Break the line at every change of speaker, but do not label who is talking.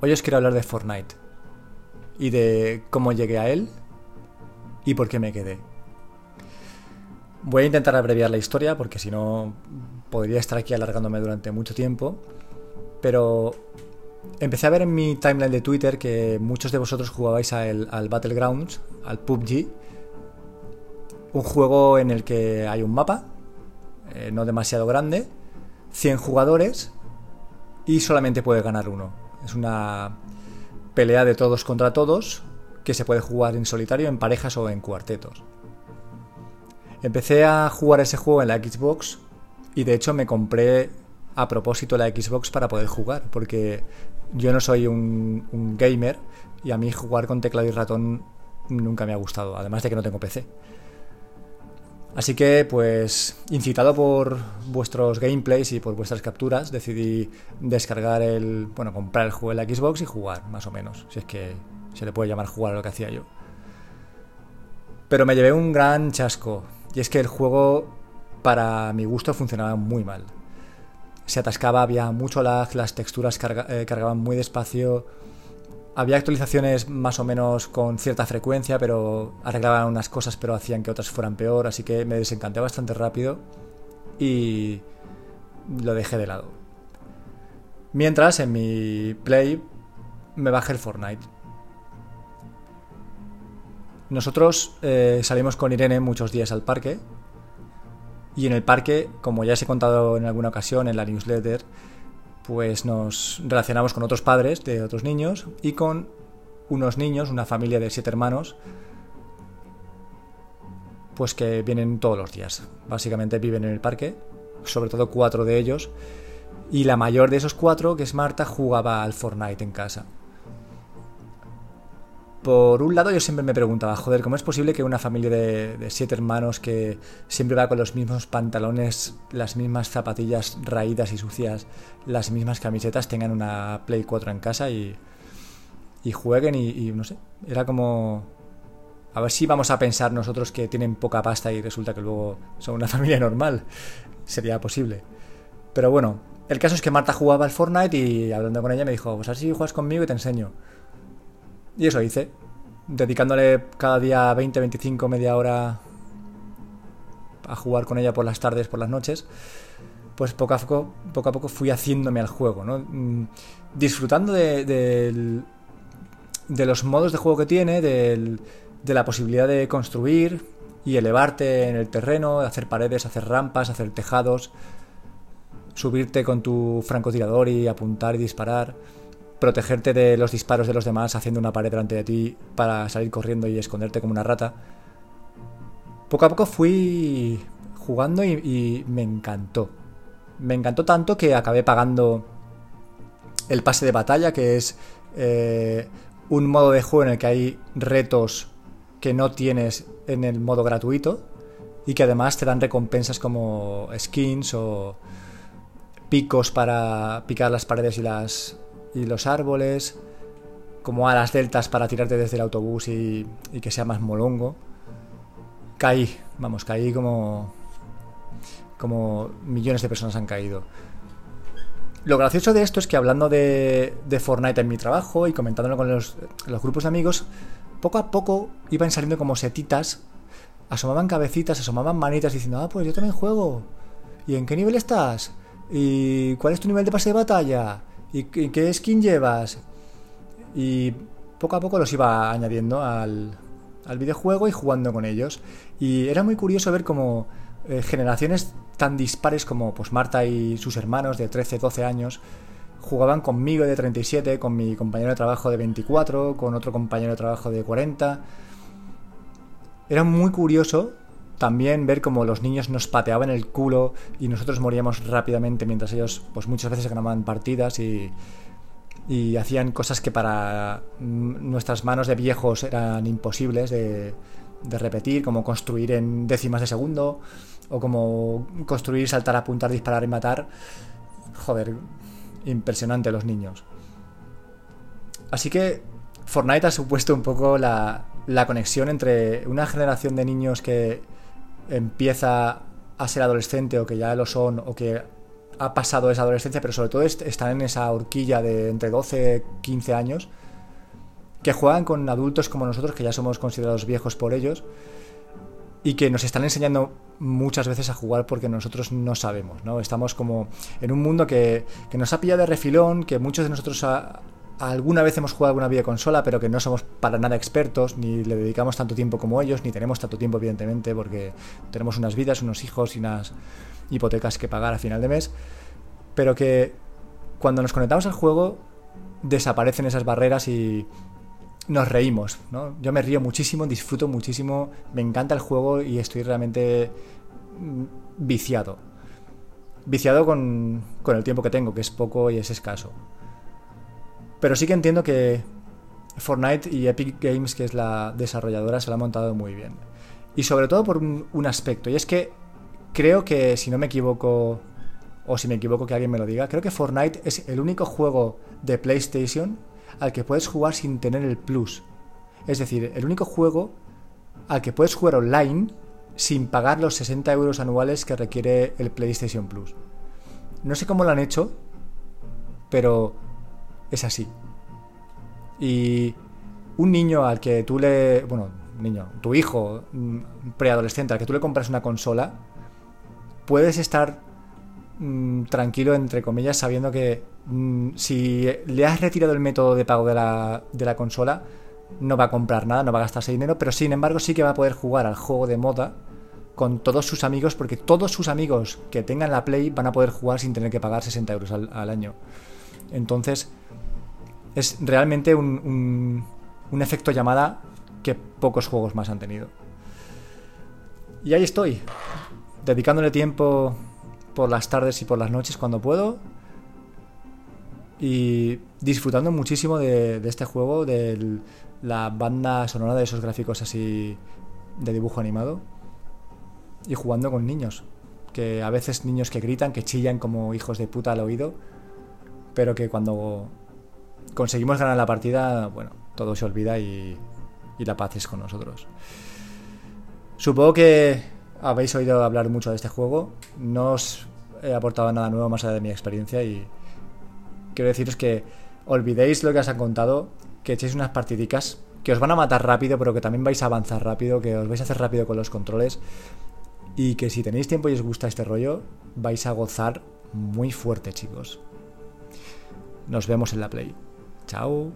Hoy os quiero hablar de Fortnite y de cómo llegué a él y por qué me quedé. Voy a intentar abreviar la historia porque si no podría estar aquí alargándome durante mucho tiempo, pero empecé a ver en mi timeline de Twitter que muchos de vosotros jugabais al Battlegrounds, al PUBG, un juego en el que hay un mapa, eh, no demasiado grande, 100 jugadores y solamente puede ganar uno. Es una pelea de todos contra todos que se puede jugar en solitario, en parejas o en cuartetos. Empecé a jugar ese juego en la Xbox y de hecho me compré a propósito la Xbox para poder jugar, porque yo no soy un, gamer y a mí jugar con teclado y ratón nunca me ha gustado, además de que no tengo PC. Así que, pues, incitado por vuestros gameplays y por vuestras capturas, decidí descargar el. Bueno, comprar el juego en la Xbox y jugar, más o menos. Si es que se le puede llamar jugar a lo que hacía yo. Pero me llevé un gran chasco. Y es que el juego, para mi gusto, funcionaba muy mal. Se atascaba, había mucho lag, las texturas eh, cargaban muy despacio había actualizaciones más o menos con cierta frecuencia, pero arreglaban unas cosas, pero hacían que otras fueran peor, así que me desencanté bastante rápido y lo dejé de lado. Mientras en mi Play me bajé el Fortnite. Nosotros eh, salimos con Irene muchos días al parque y en el parque, como ya os he contado en alguna ocasión en la newsletter, pues nos relacionamos con otros padres de otros niños y con unos niños, una familia de siete hermanos, pues que vienen todos los días. Básicamente viven en el parque, sobre todo cuatro de ellos, y la mayor de esos cuatro, que es Marta, jugaba al Fortnite en casa por un lado yo siempre me preguntaba, joder, ¿cómo es posible que una familia de, siete hermanos que siempre va con los mismos pantalones, las mismas zapatillas raídas y sucias, las mismas camisetas, tengan una Play 4 en casa y, y jueguen y, no sé, era como... A ver si vamos a pensar nosotros que tienen poca pasta y resulta que luego son una familia normal. Sería posible. Pero bueno, el caso es que Marta jugaba al Fortnite y hablando con ella me dijo, pues así juegas conmigo y te enseño. Y eso hice, dedicándole cada día 20, 25, media hora a jugar con ella por las tardes, por las noches, pues poco a poco, poco, a poco fui haciéndome al juego, ¿no? Mm, disfrutando de, de, los modos de juego que tiene, de la posibilidad de construir y elevarte en el terreno, hacer paredes, hacer rampas, hacer tejados, subirte con tu francotirador y apuntar y disparar protegerte de los disparos de los demás haciendo una pared delante de ti para salir corriendo y esconderte como una rata. Poco a poco fui jugando y, me encantó. Me encantó tanto que acabé pagando el pase de batalla, que es eh, un modo de juego en el que hay retos que no tienes en el modo gratuito y que además te dan recompensas como skins o picos para picar las paredes y las y los árboles, como alas deltas para tirarte desde el autobús y, que sea más molongo. Caí, vamos, caí como, como millones de personas han caído. Lo gracioso de esto es que hablando de, de Fortnite en mi trabajo y comentándolo con los, los, grupos de amigos, poco a poco iban saliendo como setitas, asomaban cabecitas, asomaban manitas diciendo, ah, pues yo también juego. ¿Y en qué nivel estás? ¿Y cuál es tu nivel de pase de batalla? ¿Y qué skin llevas? Y poco a poco los iba añadiendo al, videojuego y jugando con ellos. Y era muy curioso ver cómo eh, generaciones tan dispares como pues Marta y sus hermanos de 13, 12 años jugaban conmigo de 37, con mi compañero de trabajo de 24, con otro compañero de trabajo de 40. Era muy curioso también ver cómo los niños nos pateaban el culo y nosotros moríamos rápidamente mientras ellos pues muchas veces ganaban partidas y, y hacían cosas que para nuestras manos de viejos eran imposibles de, de repetir, como construir en décimas de segundo o como construir, saltar, apuntar, disparar y matar. Joder, impresionante los niños. Así que Fortnite ha supuesto un poco la, la conexión entre una generación de niños que empieza a ser adolescente o que ya lo son o que ha pasado esa adolescencia, pero sobre todo están en esa horquilla de entre 12 y 15 años, que juegan con adultos como nosotros, que ya somos considerados viejos por ellos, y que nos están enseñando muchas veces a jugar porque nosotros no sabemos, ¿no? Estamos como en un mundo que, que nos ha pillado de refilón, que muchos de nosotros alguna vez hemos jugado alguna videoconsola, pero que no somos para nada expertos, ni le dedicamos tanto tiempo como ellos, ni tenemos tanto tiempo, evidentemente, porque tenemos unas vidas, unos hijos y unas hipotecas que pagar a final de mes, pero que cuando nos conectamos al juego desaparecen esas barreras y nos reímos, ¿no? Yo me río muchísimo, disfruto muchísimo, me encanta el juego y estoy realmente mm, viciado. Viciado con, con el tiempo que tengo, que es poco y es escaso. Pero sí que entiendo que Fortnite y Epic Games, que es la desarrolladora, se la ha montado muy bien. Y sobre todo por un, aspecto, y es que creo que, si no me equivoco, o si me equivoco que alguien me lo diga, creo que Fortnite es el único juego de PlayStation al que puedes jugar sin tener el plus. Es decir, el único juego al que puedes jugar online sin pagar los 60 euros anuales que requiere el PlayStation Plus. No sé cómo lo han hecho, pero es así. Y un niño al que tú le. Bueno, niño, tu hijo, preadolescente, al que tú le compras una consola, puedes estar mm, tranquilo, entre comillas, sabiendo que mm, si le has retirado el método de pago de la, de la consola, no va a comprar nada, no va a gastarse dinero, pero sin embargo sí que va a poder jugar al juego de moda con todos sus amigos, porque todos sus amigos que tengan la Play van a poder jugar sin tener que pagar 60 euros al año. Entonces, es realmente un, un, efecto llamada que pocos juegos más han tenido. Y ahí estoy, dedicándole tiempo por las tardes y por las noches cuando puedo. Y disfrutando muchísimo de, de, este juego, de la banda sonora de esos gráficos así de dibujo animado. Y jugando con niños. Que a veces niños que gritan, que chillan como hijos de puta al oído. Pero que cuando conseguimos ganar la partida, bueno, todo se olvida y, la paz es con nosotros. Supongo que habéis oído hablar mucho de este juego. No os he aportado nada nuevo más allá de mi experiencia y quiero deciros que olvidéis lo que os han contado, que echéis unas partidicas que os van a matar rápido, pero que también vais a avanzar rápido, que os vais a hacer rápido con los controles y que si tenéis tiempo y os gusta este rollo, vais a gozar muy fuerte, chicos. Nos vemos en la Play. Chao.